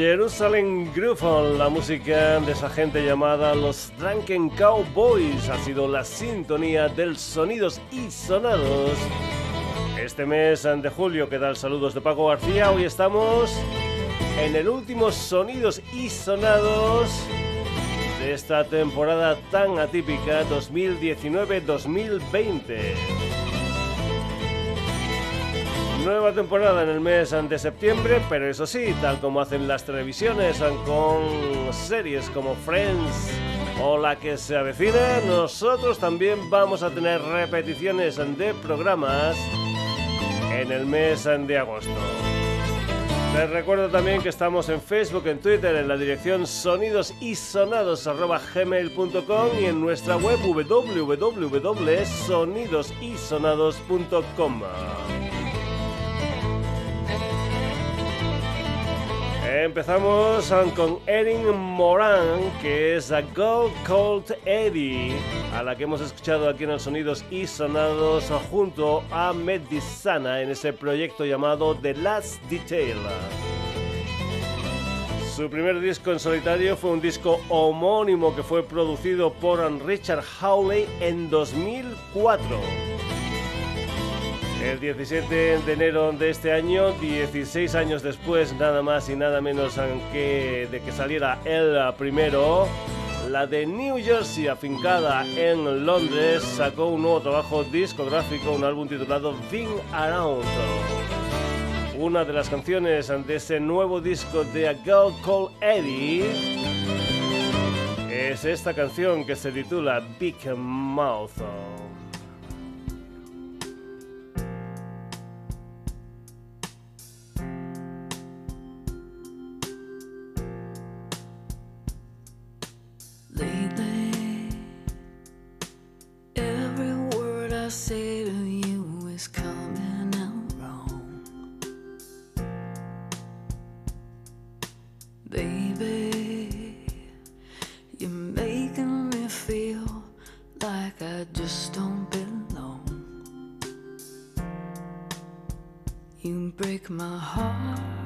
Jerusalem Groove, la música de esa gente llamada los Drunken Cowboys, ha sido la sintonía del Sonidos y Sonados. Este mes de julio, ¿qué tal? Saludos de Paco García. Hoy estamos en el último Sonidos y Sonados de esta temporada tan atípica 2019-2020. Nueva temporada en el mes de septiembre, pero eso sí, tal como hacen las televisiones con series como Friends o la que se avecina, nosotros también vamos a tener repeticiones de programas en el mes de agosto. Les recuerdo también que estamos en Facebook, en Twitter, en la dirección sonidosisonados.gmail.com y en nuestra web www.sonidosisonados.com. Empezamos con Erin Moran, que es a Gold Cold Eddie, a la que hemos escuchado aquí en los Sonidos y Sonados junto a Medisana en ese proyecto llamado The Last Detail. Su primer disco en solitario fue un disco homónimo que fue producido por Richard Hawley en 2004. El 17 de enero de este año, 16 años después, nada más y nada menos que de que saliera el primero, la de New Jersey, afincada en Londres, sacó un nuevo trabajo discográfico, un álbum titulado Being Around. Una de las canciones de ese nuevo disco de A Girl Called Eddie es esta canción que se titula Big Mouth. my heart.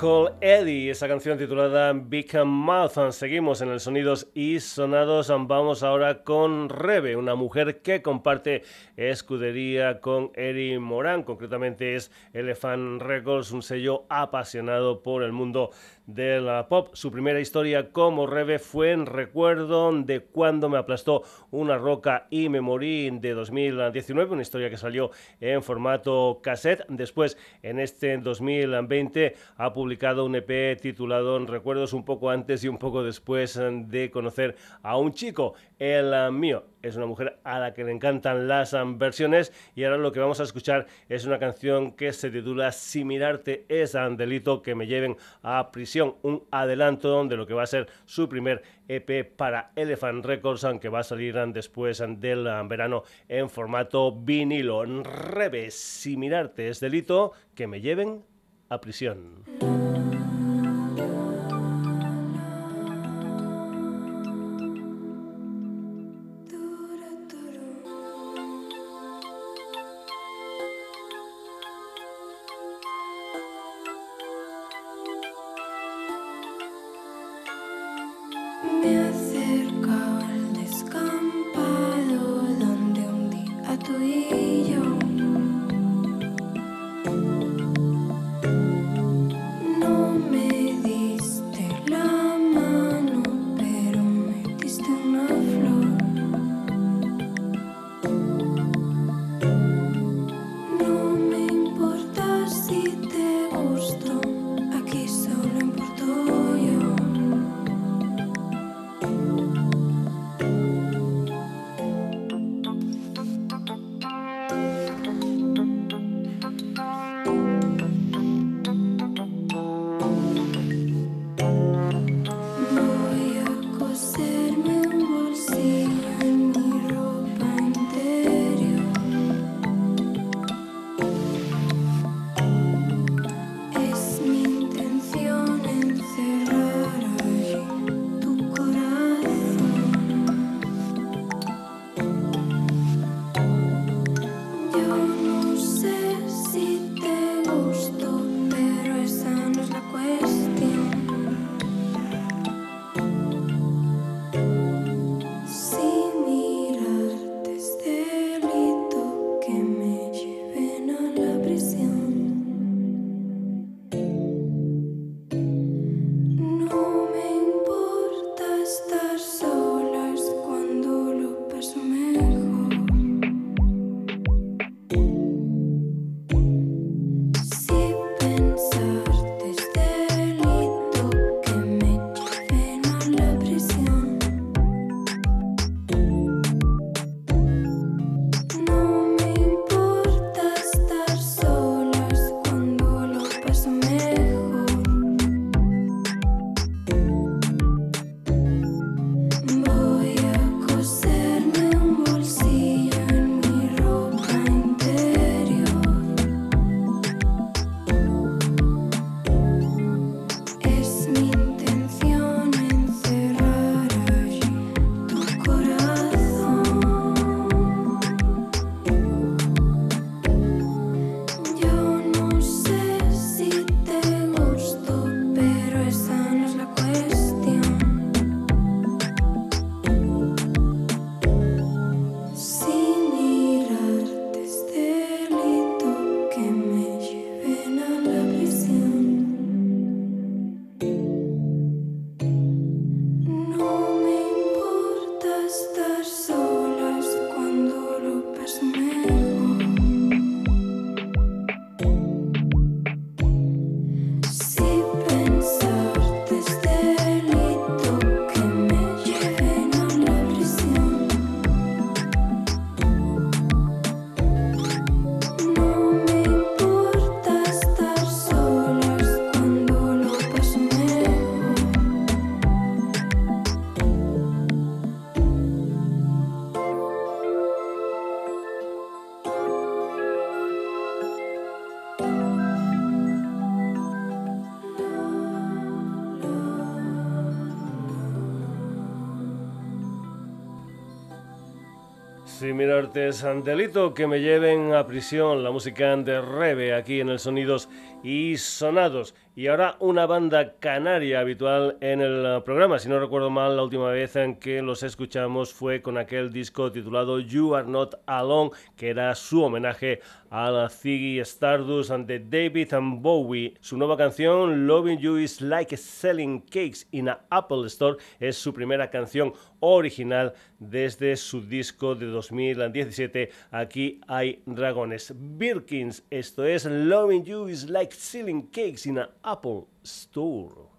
Called Eddie, esa canción titulada Big Mouth. Seguimos en el Sonidos y Sonados. Vamos ahora con Rebe, una mujer que comparte escudería con Eri Morán. Concretamente es Elephant Records, un sello apasionado por el mundo de la pop. Su primera historia como Rebe fue en recuerdo de cuando me aplastó una roca y me morí de 2019, una historia que salió en formato cassette. Después, en este 2020, ha publicado un EP titulado Recuerdos un poco antes y un poco después de conocer a un chico, el mío es una mujer a la que le encantan las versiones y ahora lo que vamos a escuchar es una canción que se titula Si mirarte es un delito que me lleven a prisión, un adelanto de lo que va a ser su primer EP para Elephant Records, aunque va a salir después del verano en formato vinilo. Revés, si mirarte es delito, que me lleven a prisión. Mirartes delito que me lleven a prisión, la música de Rebe aquí en el Sonidos y Sonados. Y ahora una banda canaria habitual en el programa. Si no recuerdo mal, la última vez en que los escuchamos fue con aquel disco titulado You Are Not Alone, que era su homenaje a la Ziggy Stardust ante David and Bowie. Su nueva canción, Loving You is Like Selling Cakes in an Apple Store, es su primera canción original desde su disco de 2017. Aquí hay dragones. Birkins, esto es Loving You is Like Selling Cakes in an Apple Apple Store.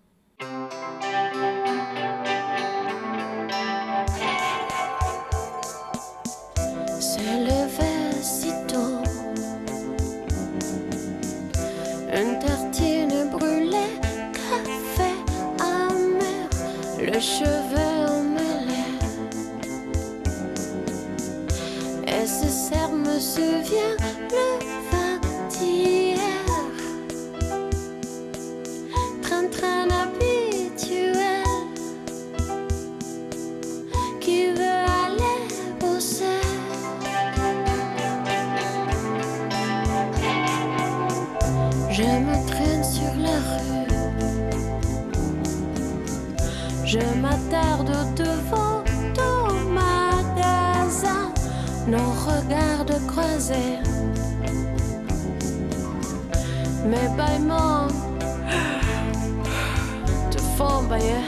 Se lever si tôt, une tartine brûlée, café amer, le cheveu. Je m'attarde devant ton magasin, nos regards croisés. Mes bâillements te font bailler.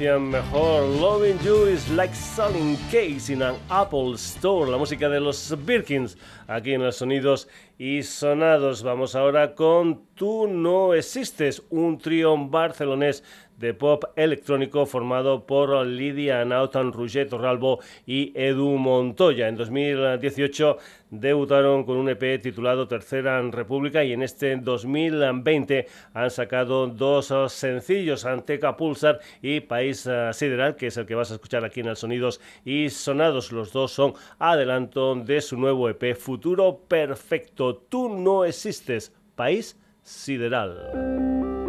Mejor. Loving You is like selling cakes in an Apple Store. La música de los Birkins aquí en los sonidos y sonados. Vamos ahora con Tú no existes, un trío barcelonés de pop electrónico formado por Lidia Nautan, Roger Torralbo y Edu Montoya. En 2018 debutaron con un EP titulado Tercera República y en este 2020 han sacado dos sencillos, Anteca Pulsar y País Sideral, que es el que vas a escuchar aquí en el Sonidos y Sonados. Los dos son adelanto de su nuevo EP Futuro Perfecto. Tú no existes, País Sideral.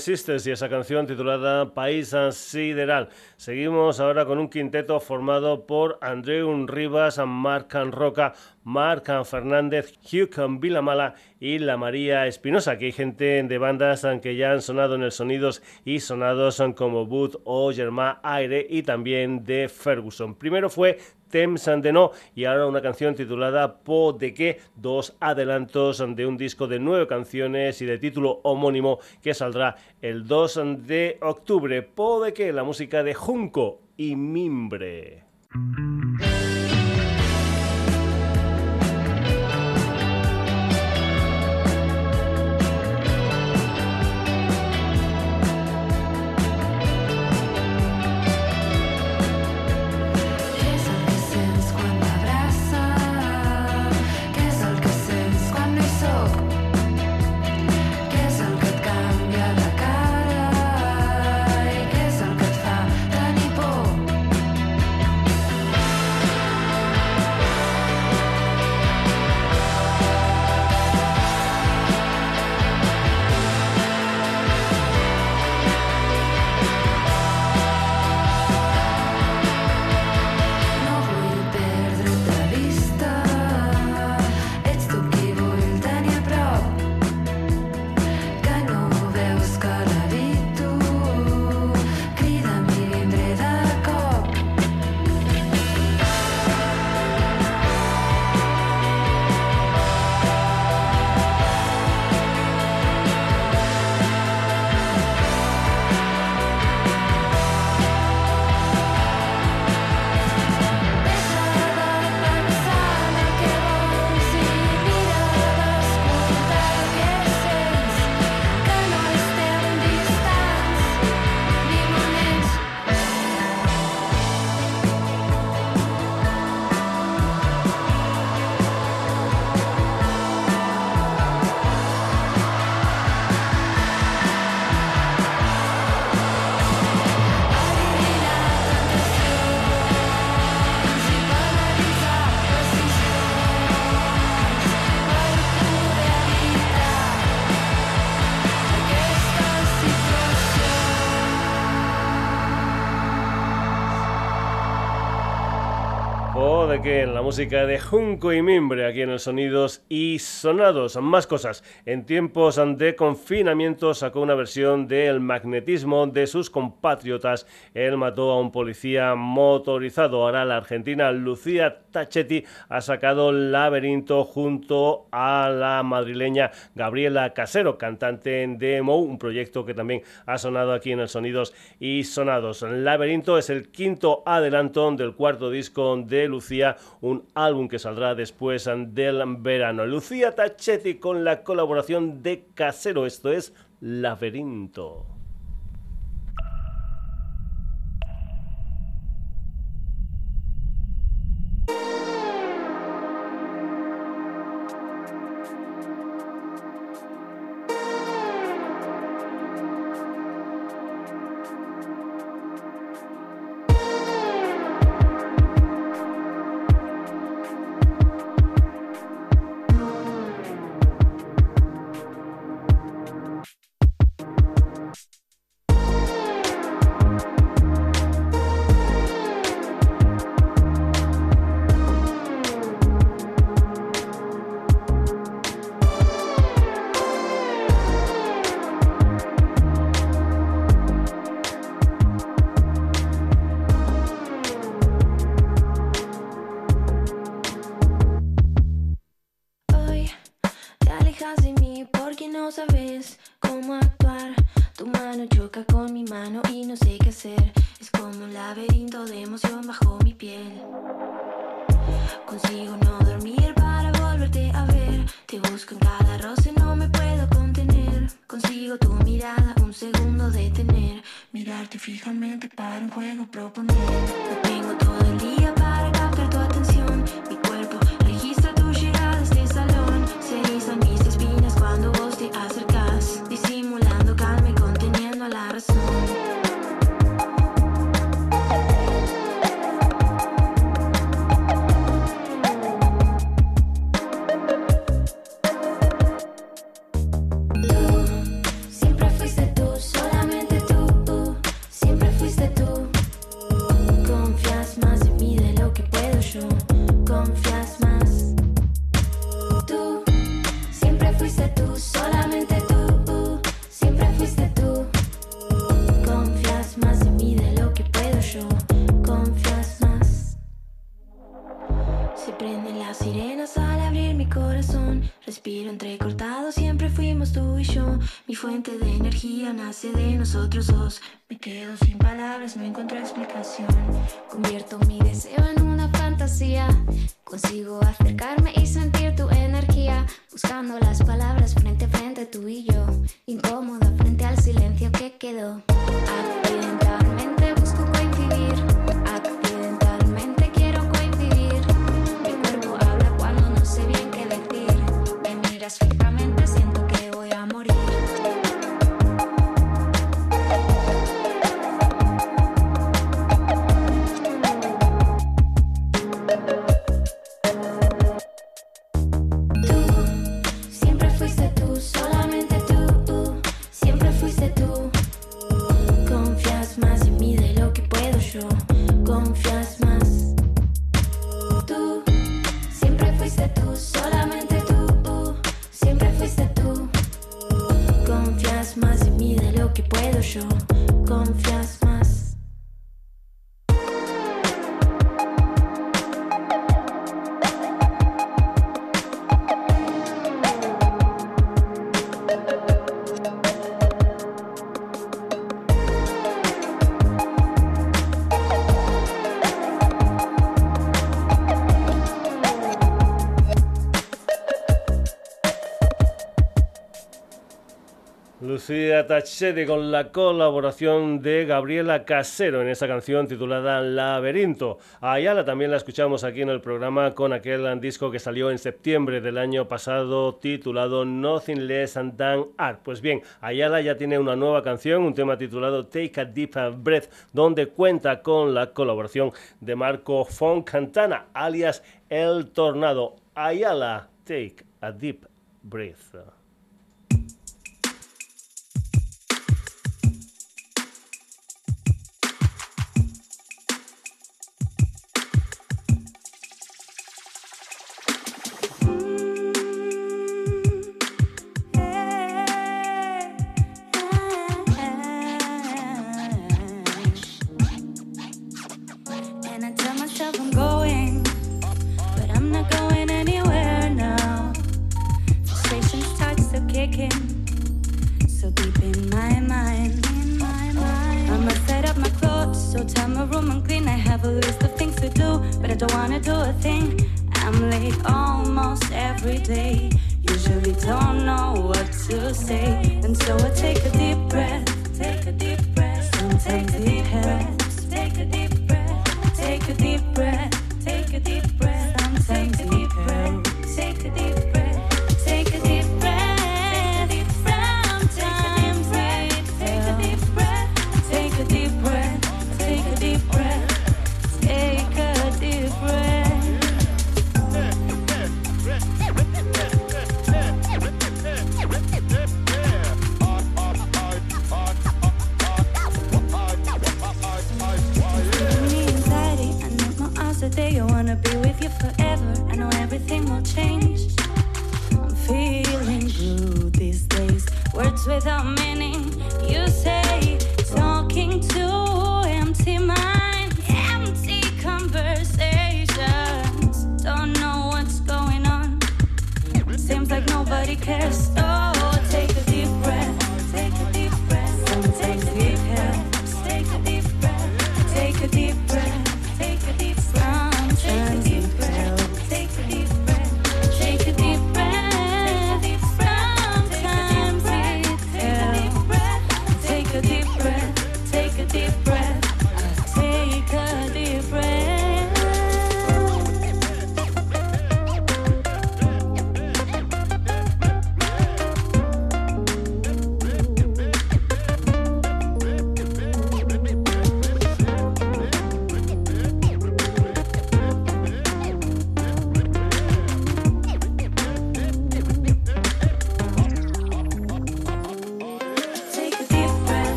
Sisters y esa canción titulada País Sideral. Seguimos ahora con un quinteto formado por Andreu Rivas, Marc Roca, Marc Fernández, Hugh Vilamala y la María Espinosa, que hay gente de bandas que ya han sonado en el Sonidos y sonados como Boot o Germán Aire y también de Ferguson. Primero fue Temps de No y ahora una canción titulada Po de qué, dos adelantos de un disco de nueve canciones y de título homónimo que saldrá el 2 de octubre. Po de qué, la música de Junco y Mimbre. Música de Junco y Mimbre aquí en el Sonidos y Sonados. Más cosas. En tiempos de confinamiento sacó una versión del magnetismo de sus compatriotas. Él mató a un policía motorizado. Ahora la argentina Lucía Tachetti ha sacado Laberinto junto a la madrileña Gabriela Casero, cantante de Mo, un proyecto que también ha sonado aquí en el Sonidos y Sonados. Laberinto es el quinto adelanto del cuarto disco de Lucía, un álbum que saldrá después del verano. Lucía Tachetti con la colaboración de Casero, esto es Laberinto. juego proponer. Lo tengo todo el día Lucía Tachetti con la colaboración de Gabriela Casero en esa canción titulada Laberinto. Ayala también la escuchamos aquí en el programa con aquel disco que salió en septiembre del año pasado titulado Nothing Less Than Art. Pues bien, Ayala ya tiene una nueva canción, un tema titulado Take a Deep Breath, donde cuenta con la colaboración de Marco Foncantana, alias El Tornado. Ayala, Take a Deep Breath.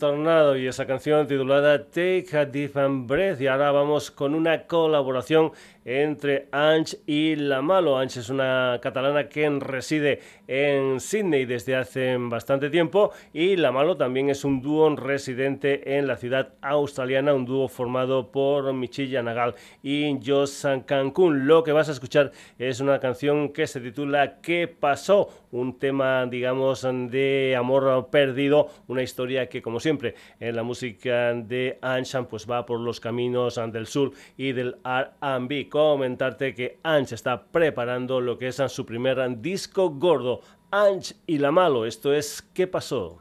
Tornado y esa canción titulada Take a Deep Breath. Y ahora vamos con una colaboración entre Ange y La Malo. Ange es una catalana que reside en Sydney desde hace bastante tiempo y La Malo también es un dúo residente en la ciudad australiana, un dúo formado por Michilla Nagal y Joss Cancún. Lo que vas a escuchar es una canción que se titula ¿Qué pasó? Un tema, digamos, de amor perdido, una historia que, como siempre, en la música de Anshan, pues va por los caminos del sur y del R&B comentarte que Ange está preparando lo que es su primer disco gordo. Ange y la Malo, esto es ¿Qué pasó?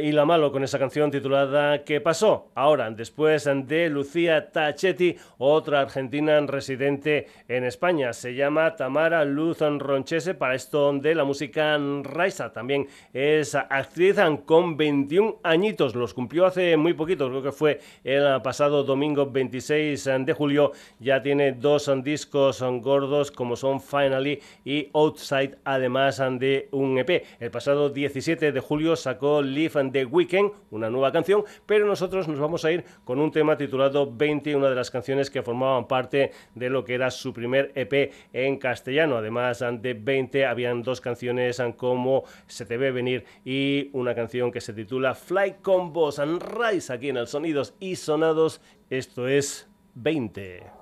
Y La Malo con esa canción titulada ¿Qué pasó? Ahora, después de Lucía Tachetti, otra argentina residente en España. Se llama Tamara Luz Ronchese para esto de la música Raisa. También es actriz con 21 añitos. Los cumplió hace muy poquito, creo que fue el pasado domingo 26 de julio. Ya tiene dos discos gordos como son Finally y Outside, además de un EP. El pasado 17 de julio sacó Live and the Weekend, una nueva canción, pero nosotros nos vamos a ir con un tema titulado 20, una de las canciones que formaban parte de lo que era su primer EP en castellano. Además de 20, habían dos canciones como Se te ve venir y una canción que se titula Fly Combos and Rise aquí en el Sonidos y Sonados. Esto es 20.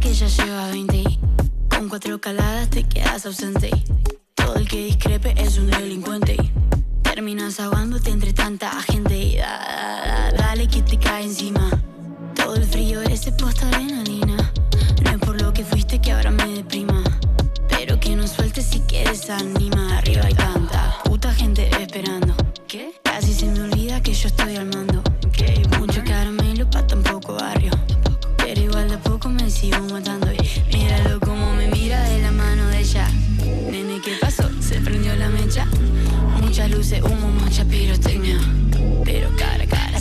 que ya lleva 20 Con cuatro caladas te quedas ausente. Todo el que discrepe es un delincuente. Terminas ahogándote entre tanta gente. Dale que te cae encima. Todo el frío ese posta adrenalina No es por lo que fuiste que ahora me deprima. Pero que no sueltes si quieres anima Arriba hay tanta puta gente esperando. ¿Qué? Casi se me olvida que yo estoy al mando. Mucho caramelo pa' tan poco barrio. Pero igual de poco me sigo matando. Y míralo como me mira de la mano de ella. Nene, ¿qué pasó? Se prendió la mecha. Muchas luces, humo, mucha pirotecnia. Pero cara cara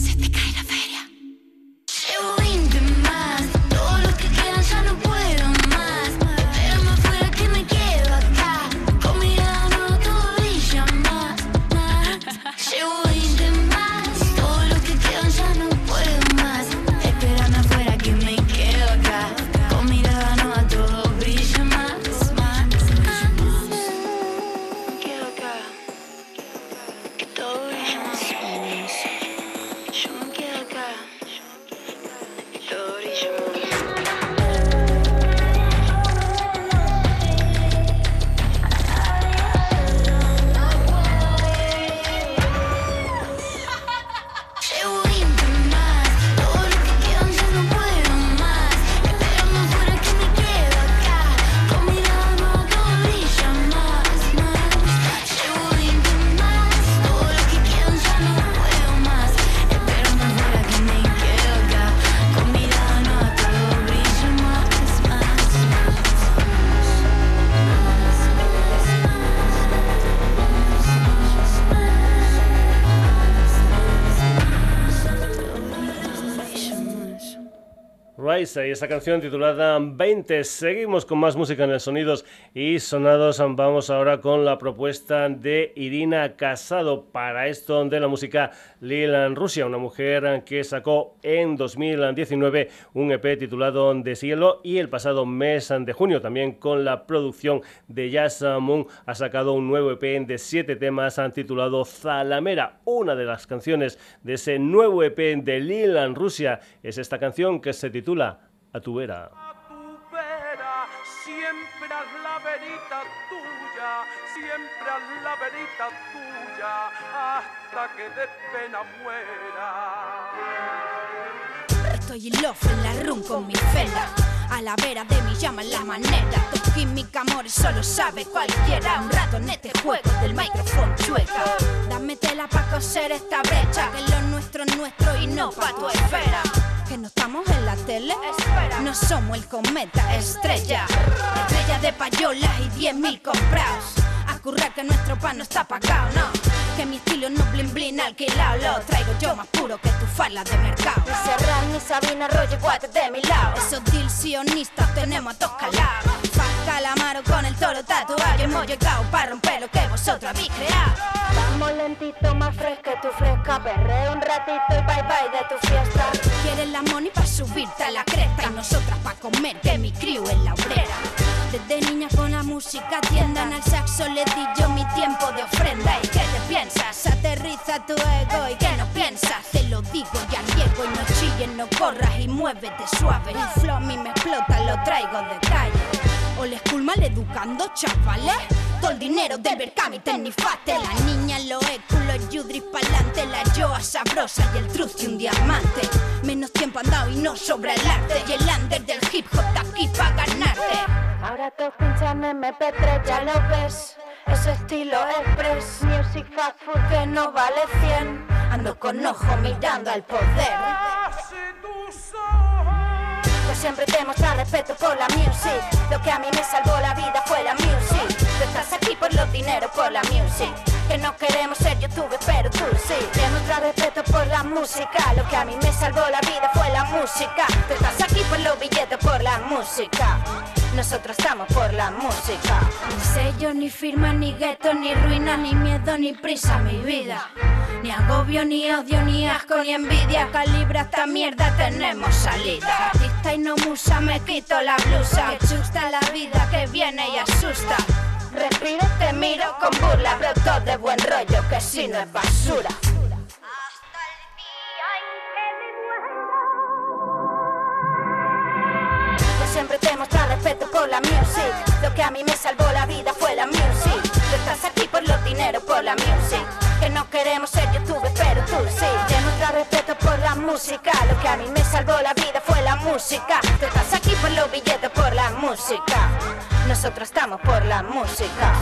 Y esa canción titulada 20. Seguimos con más música en el Sonidos y Sonados. Vamos ahora con la propuesta de Irina Casado para esto de la música Lil Rusia, una mujer que sacó en 2019 un EP titulado De Cielo y el pasado mes de junio también con la producción de Jazz Moon ha sacado un nuevo EP de siete temas titulado Zalamera. Una de las canciones de ese nuevo EP de Lil Rusia es esta canción que se titula A tu vera. a tu vera, siempre haz la verita tuya, siempre haz la verita tuya, hasta que de pena muera. Estoy in love en la room con mi fela. A la vera de mi llama en la manera. Tu química, amor, solo sabe cualquiera. Un rato en este juego del micrófono chueca. Dame tela pa' coser esta brecha. Que lo nuestro es nuestro y no pa' tu esfera. Que no estamos en la tele. No somos el cometa estrella. Estrella de payolas y 10.000 comprados. A currar que nuestro pan no está pagado, no. Que mi estilo no blin blin alquilado. Lo traigo yo más puro que tu falda de mercado. Ni Serrano ni Sabina guate de mi lado. Esos deals sionistas tenemos a todos calados. Calamaro con el toro tatuado. Y hemos llegado para romper lo que vosotros habéis creado. Vamos lentito, más fresca tu fresca Perreo un ratito y bye bye de tu fiesta Quieres la money pa' subirte a la cresta Y nosotras pa' comer, que mi crew es la obrera Desde niña con la música tiendan al saxo Le di yo mi tiempo de ofrenda ¿Y qué te piensas? Aterriza tu ego ¿Y qué no piensas? Te lo digo ya llego Y no chilles, no corras y muévete suave El flow a mí me explota, lo traigo de calle Old school mal educando, chavales. Todo el dinero del Berkami tenifate. La niña lo es culo yudris pa'lante. La yoa sabrosa y el truth y un diamante. Menos tiempo andado y no sobra el arte. Y el under del hip hop está aquí pa' ganarte. Ahora todos pinchan MP3, ya lo ves. Ese estilo express, music fast food que no vale 100. Ando con ojo mirando al poder. Yo siempre te mostré respeto por la music. Lo que a mí me salvó la vida fue la music. Tú estás aquí por los dineros, por la music. Que no queremos ser youtubers, pero tú sí. Te muestra respeto por la música. Lo que a mí me salvó la vida fue la música. Tú estás aquí por los billetes, por la música. Nosotros estamos por la música. Ni sello, ni firma, ni gueto, ni ruina, ni miedo, ni prisa, mi vida. Ni agobio, ni odio, ni asco, ni envidia. Calibra esta mierda, tenemos salida. Artista y no musa, me quito la blusa. Que chusta la vida que viene y asusta. Respiro, te miro con burla, broto de buen rollo, que si no es basura. Por la music. Lo que a mí me salvó la vida fue la music. Tú estás aquí por los dineros, por la music. Que no queremos ser youtubers, pero tú sí. Te muestra respeto por la música. Lo que a mí me salvó la vida fue la música. Tú estás aquí por los billetes, por la música. Nosotros estamos. Por la música.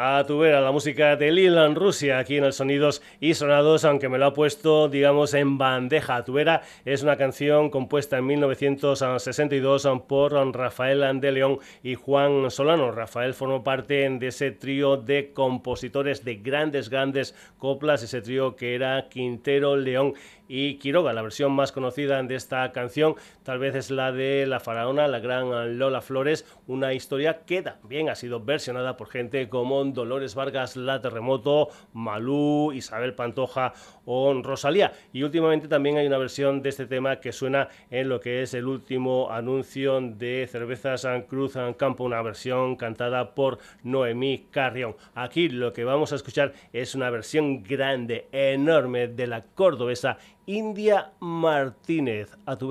A tu la música de Lilan Rusia aquí en el Sonidos y Sonados, aunque me lo ha puesto, digamos, en bandeja. A tu vera es una canción compuesta en 1962 por Rafael de León y Juan Solano. Rafael formó parte de ese trío de compositores de grandes, grandes coplas, ese trío que era Quintero, León y Quiroga. La versión más conocida de esta canción tal vez es la de La Faraona, la gran Lola Flores, una historia que también ha sido versionada por gente como Dolores Vargas, La Terremoto, Malú, Isabel Pantoja o Rosalía. Y últimamente también hay una versión de este tema que suena en lo que es el último anuncio de Cervezas Cruz Campo, una versión cantada por Noemí Carrión. Aquí lo que vamos a escuchar es una versión grande, enorme de la cordobesa India Martínez. A tu.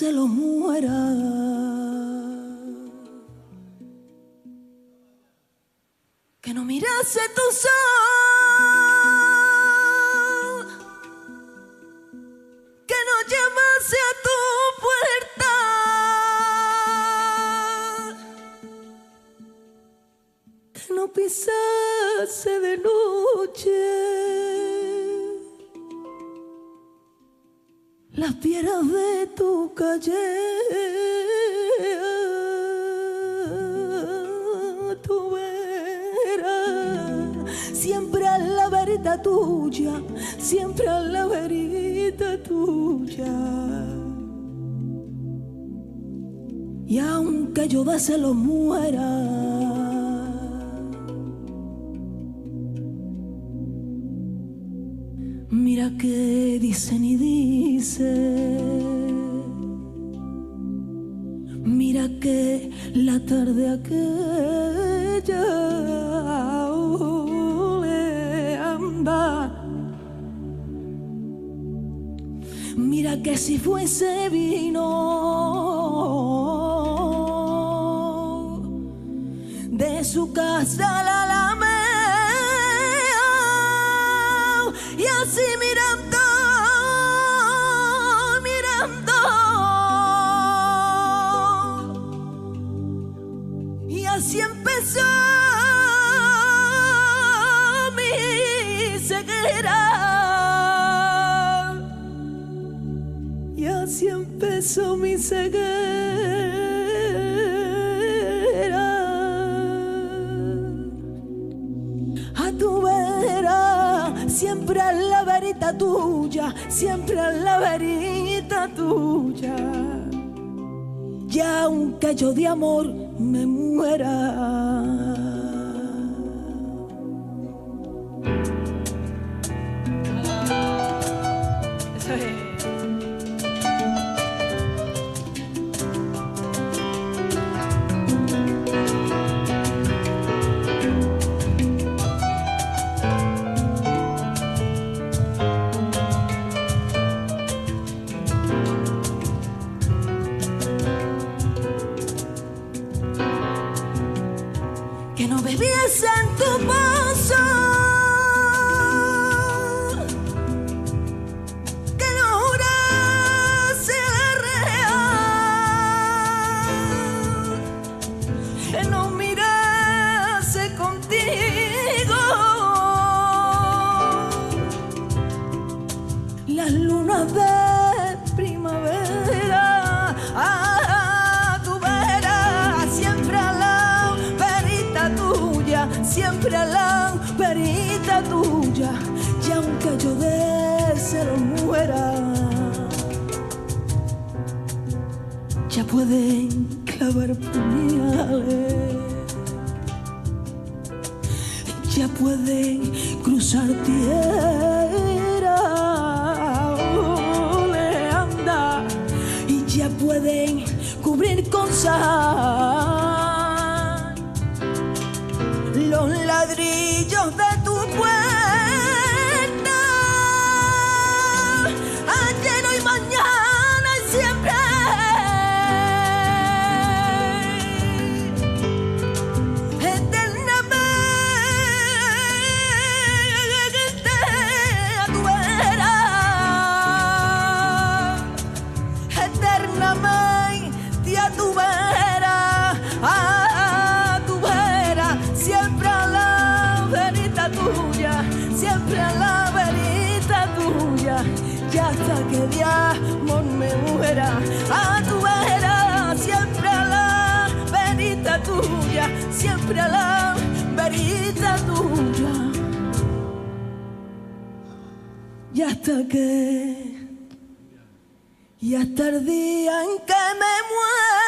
Yo de Así empezó mi ceguera. Y así empezó mi ceguera. A tu vera, siempre a la verita tuya, siempre a la verita tuya. Y aunque yo de amor me que de amor me muera. A tu vera siempre a la verita tuya, siempre a la verita tuya. Y hasta que, y hasta el día en que me muera.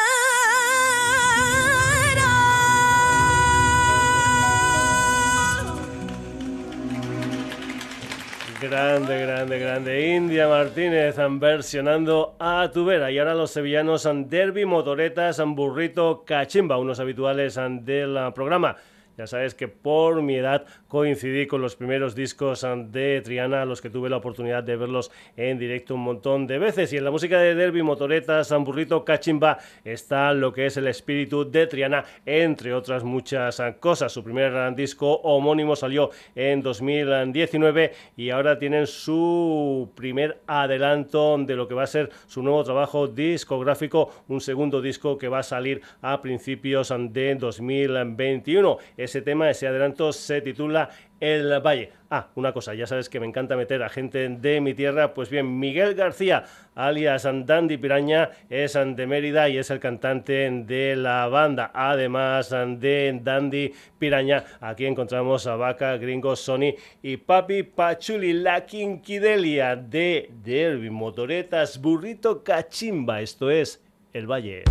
Grande, grande, grande. India Martínez versionando a tu vera. Y ahora los sevillanos Derby, Motoretas, Burrito, Cachimba, unos habituales del programa. Ya sabes que por mi edad coincidí con los primeros discos de Triana, los que tuve la oportunidad de verlos en directo un montón de veces. Y en la música de Derby, Motoretas, Burrito, Cachimba está lo que es el espíritu de Triana, entre otras muchas cosas. Su primer disco homónimo salió en 2019 y ahora tienen su primer adelanto de lo que va a ser su nuevo trabajo discográfico, un segundo disco que va a salir a principios de 2021. Ese tema, ese adelanto se titula El Valle. Ah, una cosa, ya sabes que me encanta meter a gente de mi tierra. Pues bien, Miguel García, alias Dandy Piraña, es de Mérida y es el cantante de la banda. Además de Dandy Piraña, aquí encontramos a Vaca, Gringo, Sony y Papi Pachuli, la quinquidelia de Derby, Motoretas, Burrito Cachimba. Esto es El Valle.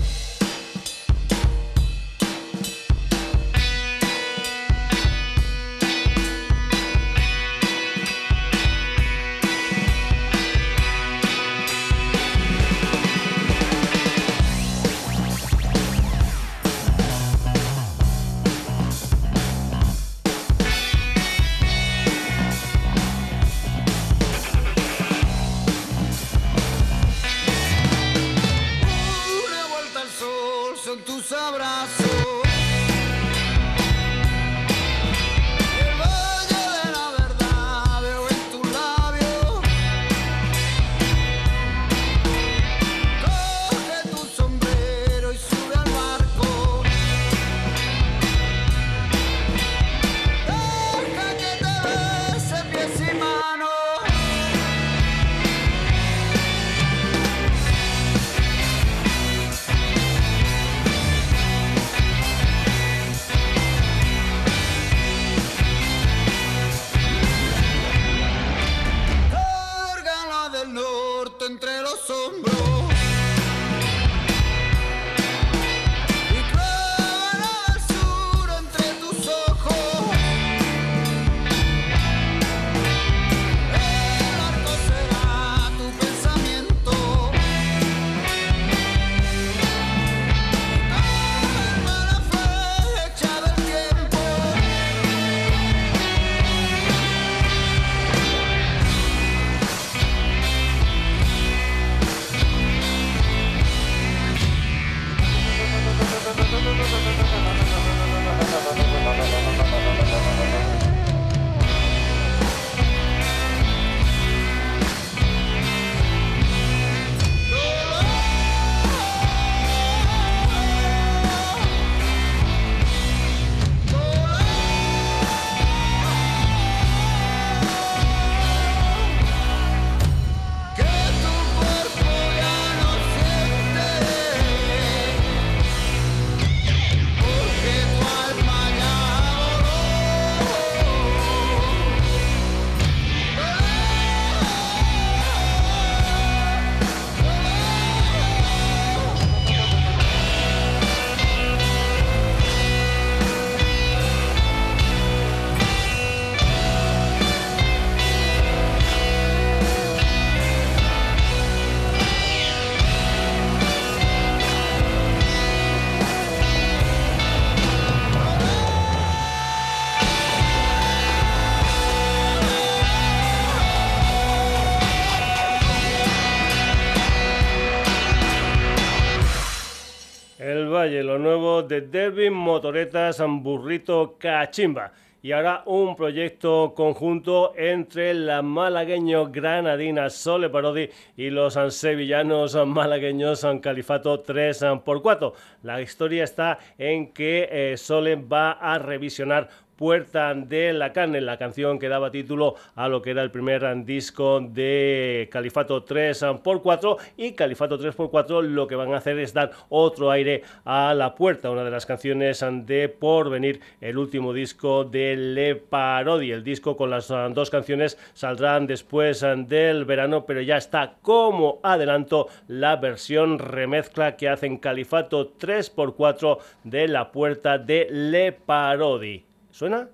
Nuevo de Devin Motoretas Burrito Cachimba. Y ahora un proyecto conjunto entre la malagueño granadina Sole Parodi y los sevillanos malagueños Califato 3x4. La historia está en que eh, Sole va a revisionar Puerta de la Carne, la canción que daba título a lo que era el primer disco de Califato 3x4 y Califato 3x4 lo que van a hacer es dar otro aire a la puerta, una de las canciones de Porvenir, el último disco de Le Parodi. El disco con las dos canciones saldrán después del verano, pero ya está como adelanto la versión remezcla que hacen Califato 3x4 de la puerta de Le Parodi. Suena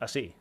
así.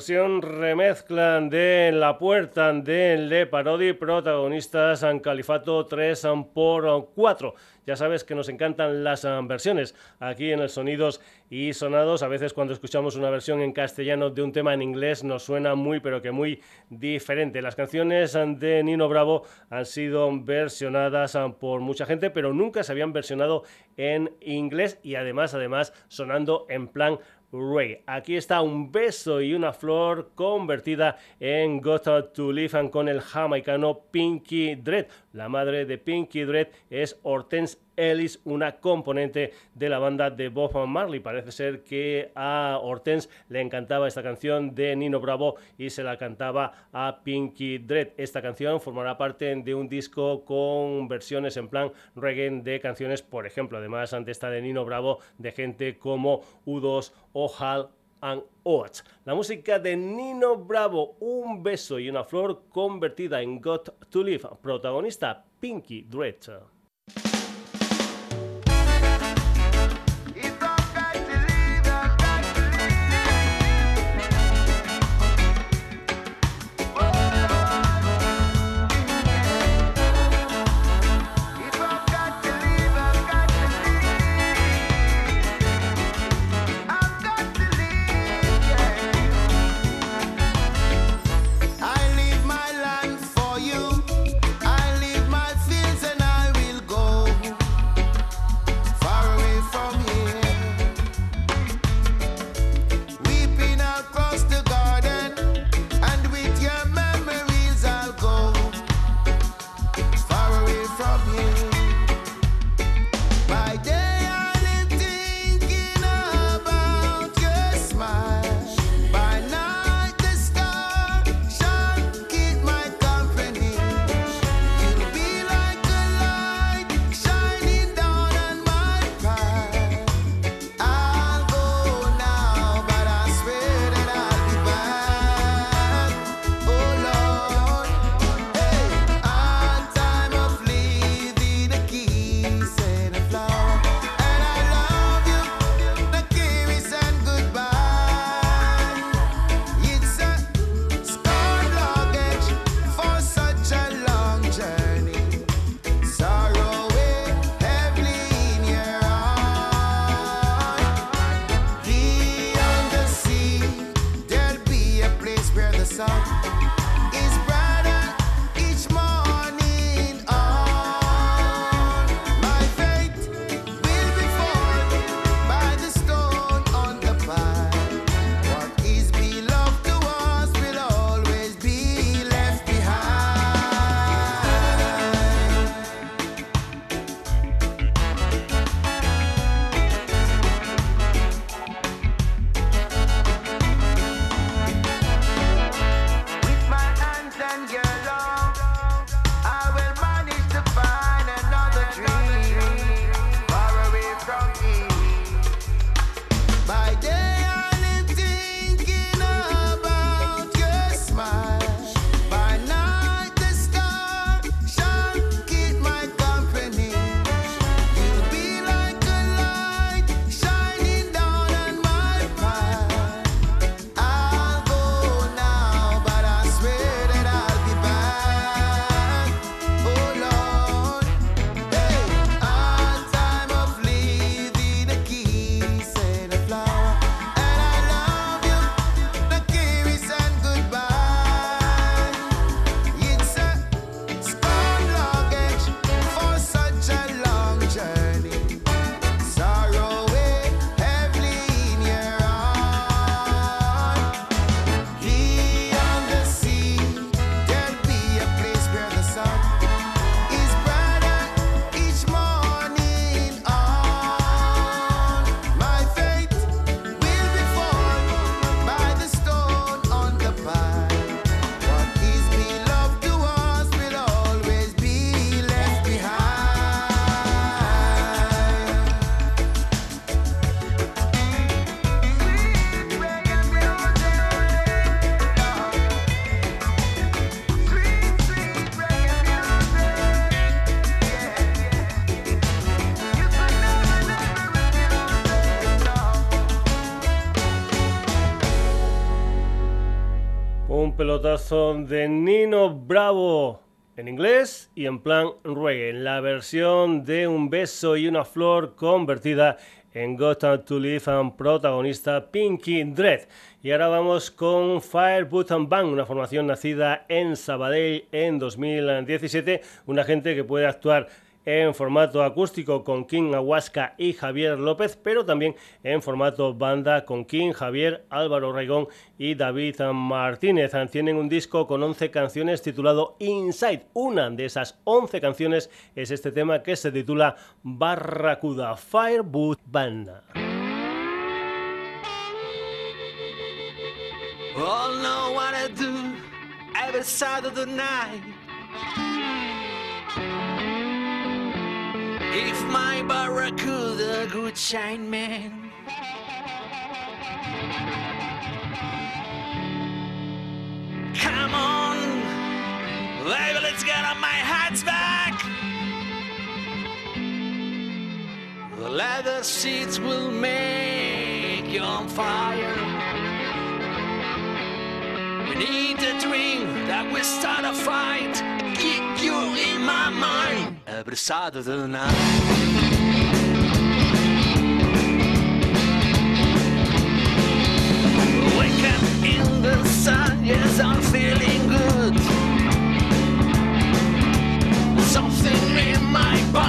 Versión remezcla de La Puerta de Le Parodi, protagonistas en Califato 3 por 4. Ya sabes que nos encantan las ah, versiones aquí en el Sonidos y Sonados. A veces cuando escuchamos una versión en castellano de un tema en inglés nos suena muy pero que muy diferente. Las canciones de Nino Bravo han sido versionadas por mucha gente, pero nunca se habían versionado en inglés y además, además, sonando en plan Ray. Aquí está un beso y una flor convertida en Got to Live con el jamaicano Pinky Dread. La madre de Pinky Dread es Hortense Ellis, una componente de la banda de Bob Marley. Parece ser que a Hortense le encantaba esta canción de Nino Bravo y se la cantaba a Pinky Dread. Esta canción formará parte de un disco con versiones en plan reggae de canciones, por ejemplo, además ante esta de Nino Bravo, de gente como U2 o Hal and Oates. La música de Nino Bravo, un beso y una flor convertida en Got to Live, protagonista Pinky Dread. and girl. Pelotazo de Nino Bravo en inglés y en plan reggae, la versión de Un beso y una flor convertida en Got to Live and protagonista Pinky Dread. Y ahora vamos con Fire Button Bang, una formación nacida en Sabadell en 2017, una gente que puede actuar en formato acústico con King Ahuasca y Javier López, pero también en formato banda con King, Javier, Álvaro Raigón y David Martínez. Tienen un disco con 11 canciones titulado Inside. Una de esas 11 canciones es este tema que se titula Barracuda Fireboot Band. If my barracuda could shine, man. Come on, baby, let's get on my hats back. The leather seats will make you on fire. We need a drink that will start a fight. Keep you in my mind Saturday night. Wake in the sun, yes, I'm feeling good. Something in my pocket,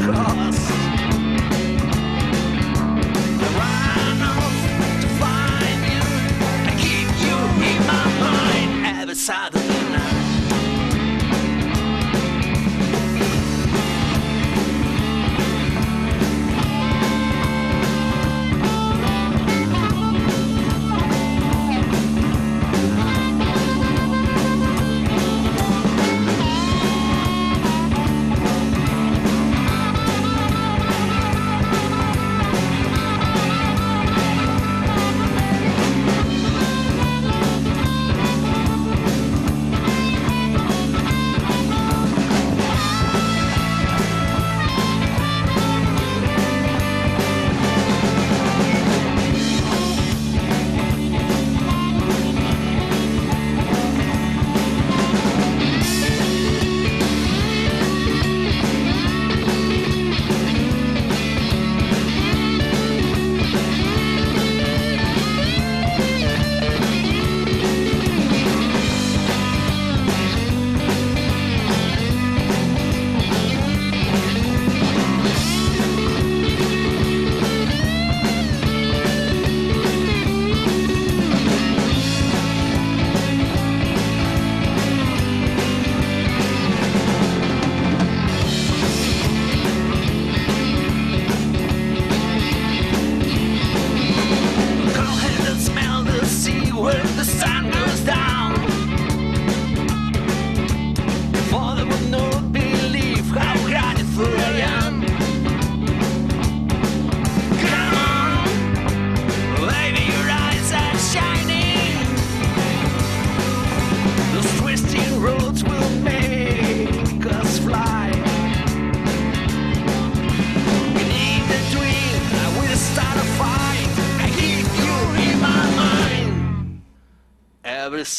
cross.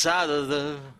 Every Saturday. El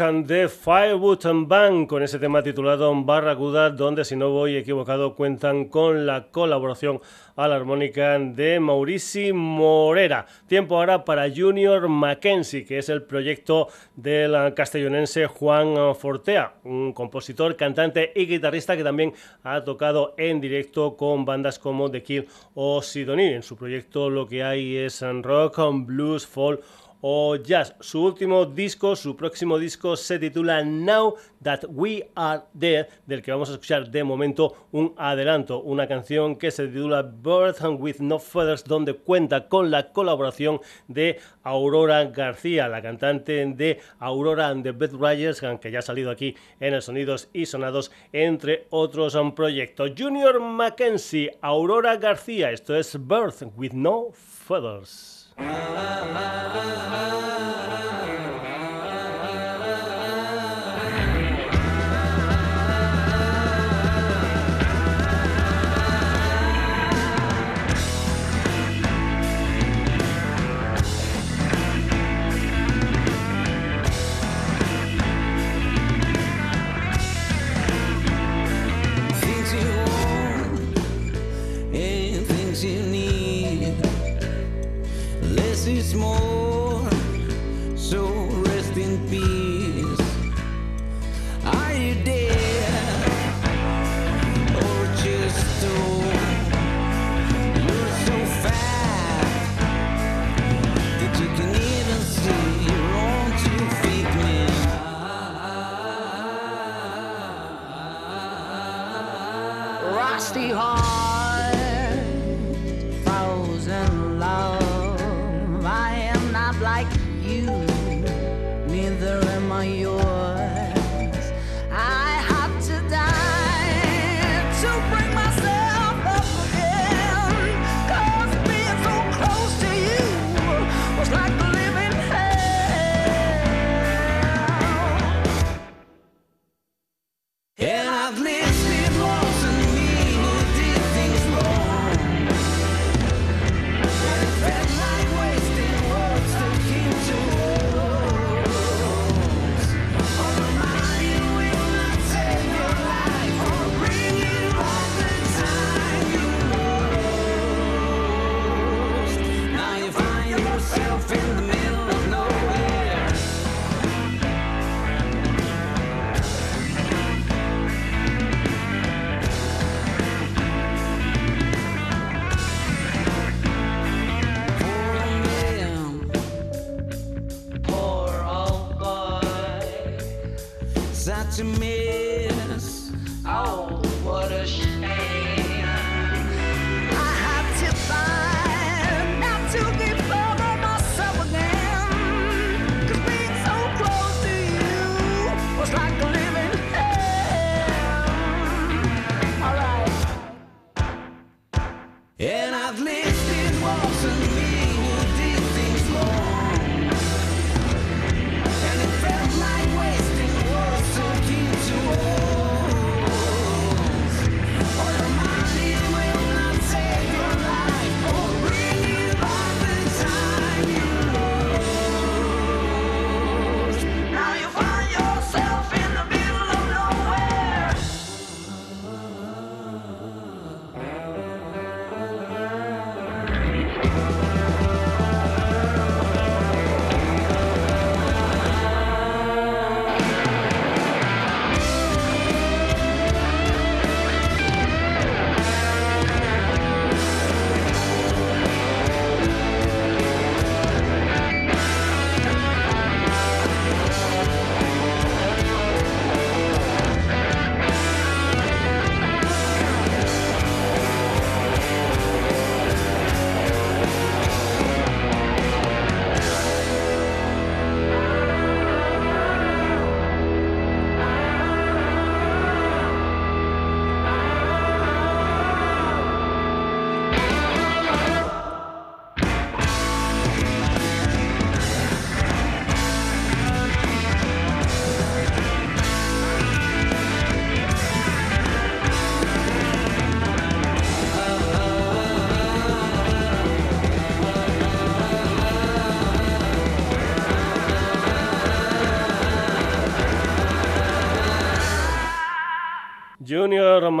and the Firewood and Band con ese tema titulado Barracuda, donde si no voy equivocado cuentan con la colaboración a la armónica de Maurici Morera. Tiempo ahora para Junior Mackenzie, que es el proyecto del castellonense Juan Fortea, un compositor, cantante y guitarrista que también ha tocado en directo con bandas como The Kill o Sidonie. En su proyecto lo que hay es rock, blues, folk o jazz. Su último disco, su próximo disco se titula Now That We Are There, del que vamos a escuchar de momento un adelanto, una canción que se titula Birth and With No Feathers, donde cuenta con la colaboración de Aurora García, la cantante de Aurora and the Bed Riders, que ya ha salido aquí en el Sonidos y Sonados, entre otros proyectos. Junior Mackenzie, Aurora García, esto es Birth with No Feathers. Things you want and things you need. Is more,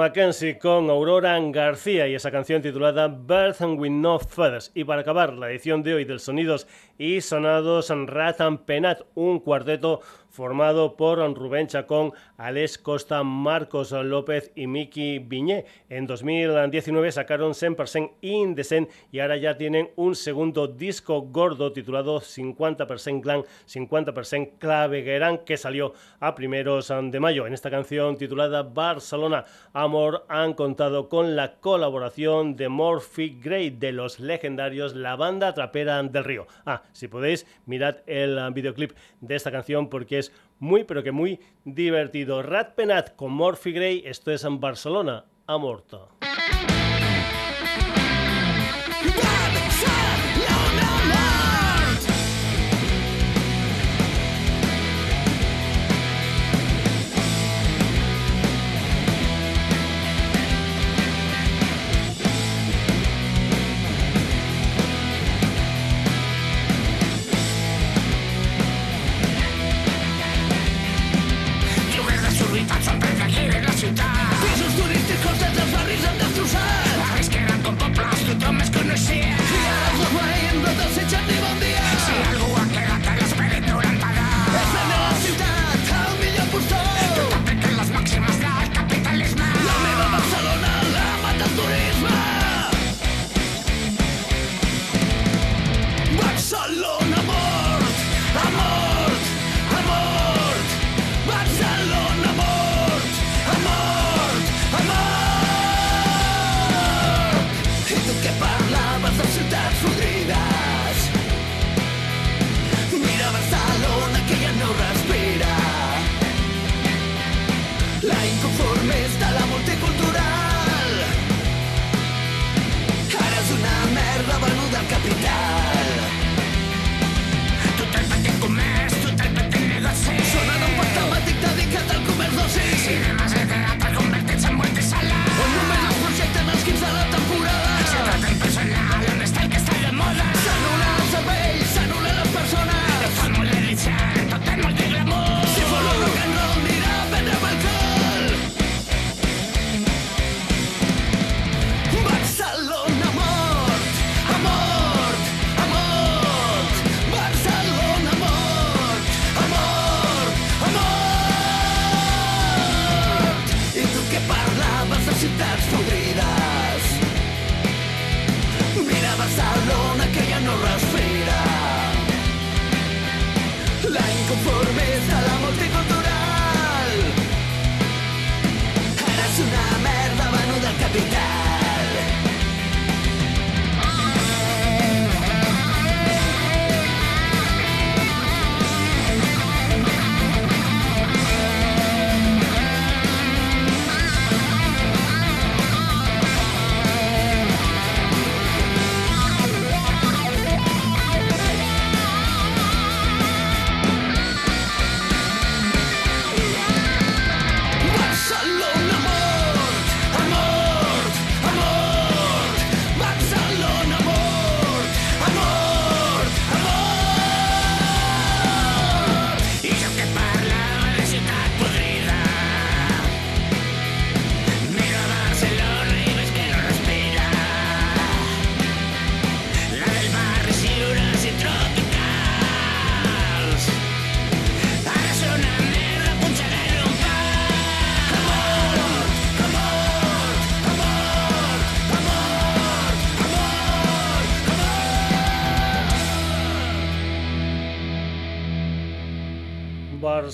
Mackenzie con Aurora García y esa canción titulada Birth and With No Feathers. Y para acabar la edición de hoy del Sonidos y Sonados, Ratan Penat, un cuarteto formado por Rubén Chacón, Alex Costa, Marcos López y Miki Viñé. En 2019 sacaron 100% Indecent y ahora ya tienen un segundo disco gordo titulado 50% Clan, 50% Claveguerán que salió a primeros de mayo. En esta canción titulada Barcelona Amor han contado con la colaboración de Morphy Gray de los legendarios La Banda Trapera del Río. Ah, si podéis, mirad el videoclip de esta canción porque muy pero que muy divertido. Rat Penat con Morphy Gray, esto es en Barcelona, ha muerto.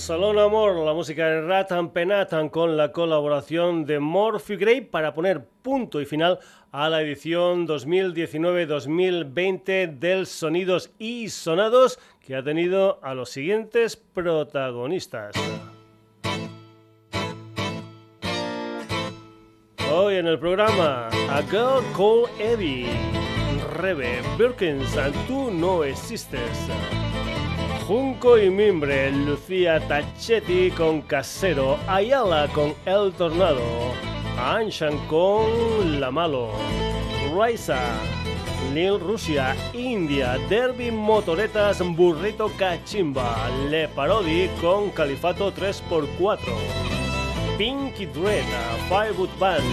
Salón Amor, la música de Ratan Penatan con la colaboración de Morphy Gray para poner punto y final a la edición 2019-2020 del Sonidos y Sonados que ha tenido a los siguientes protagonistas. Hoy en el programa A Girl Called Evie, Rebe Birkins, tú no existes. Junco y Mimbre, Lucía Tachetti con Casero, Ayala con El Tornado, Anshan con La Malo, Raisa, Lil Rusia, India, Derby Motoretas, Burrito Cachimba, Le Parodi con Califato 3x4, Pinky Dread, Firewood Band,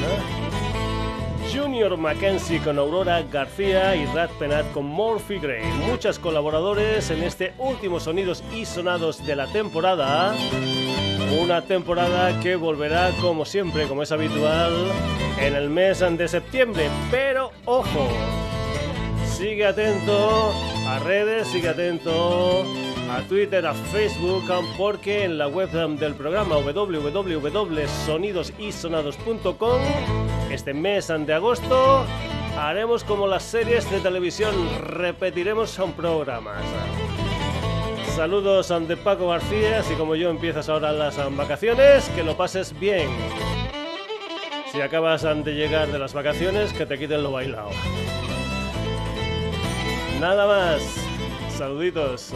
Junior Mackenzie con Aurora García y Rad Penat con Morphy Gray. Muchos colaboradores en este último Sonidos y Sonados de la temporada. Una temporada que volverá como siempre, como es habitual, en el mes de septiembre. Pero ojo, sigue atento a redes, sigue atento a Twitter, a Facebook, porque en la web del programa www.sonidosysonados.com este mes de agosto haremos como las series de televisión, repetiremos son programas. Saludos de Paco García, así como yo empiezas ahora las vacaciones, que lo pases bien. Si acabas de llegar de las vacaciones, que te quiten lo bailado. Nada más. Saluditos.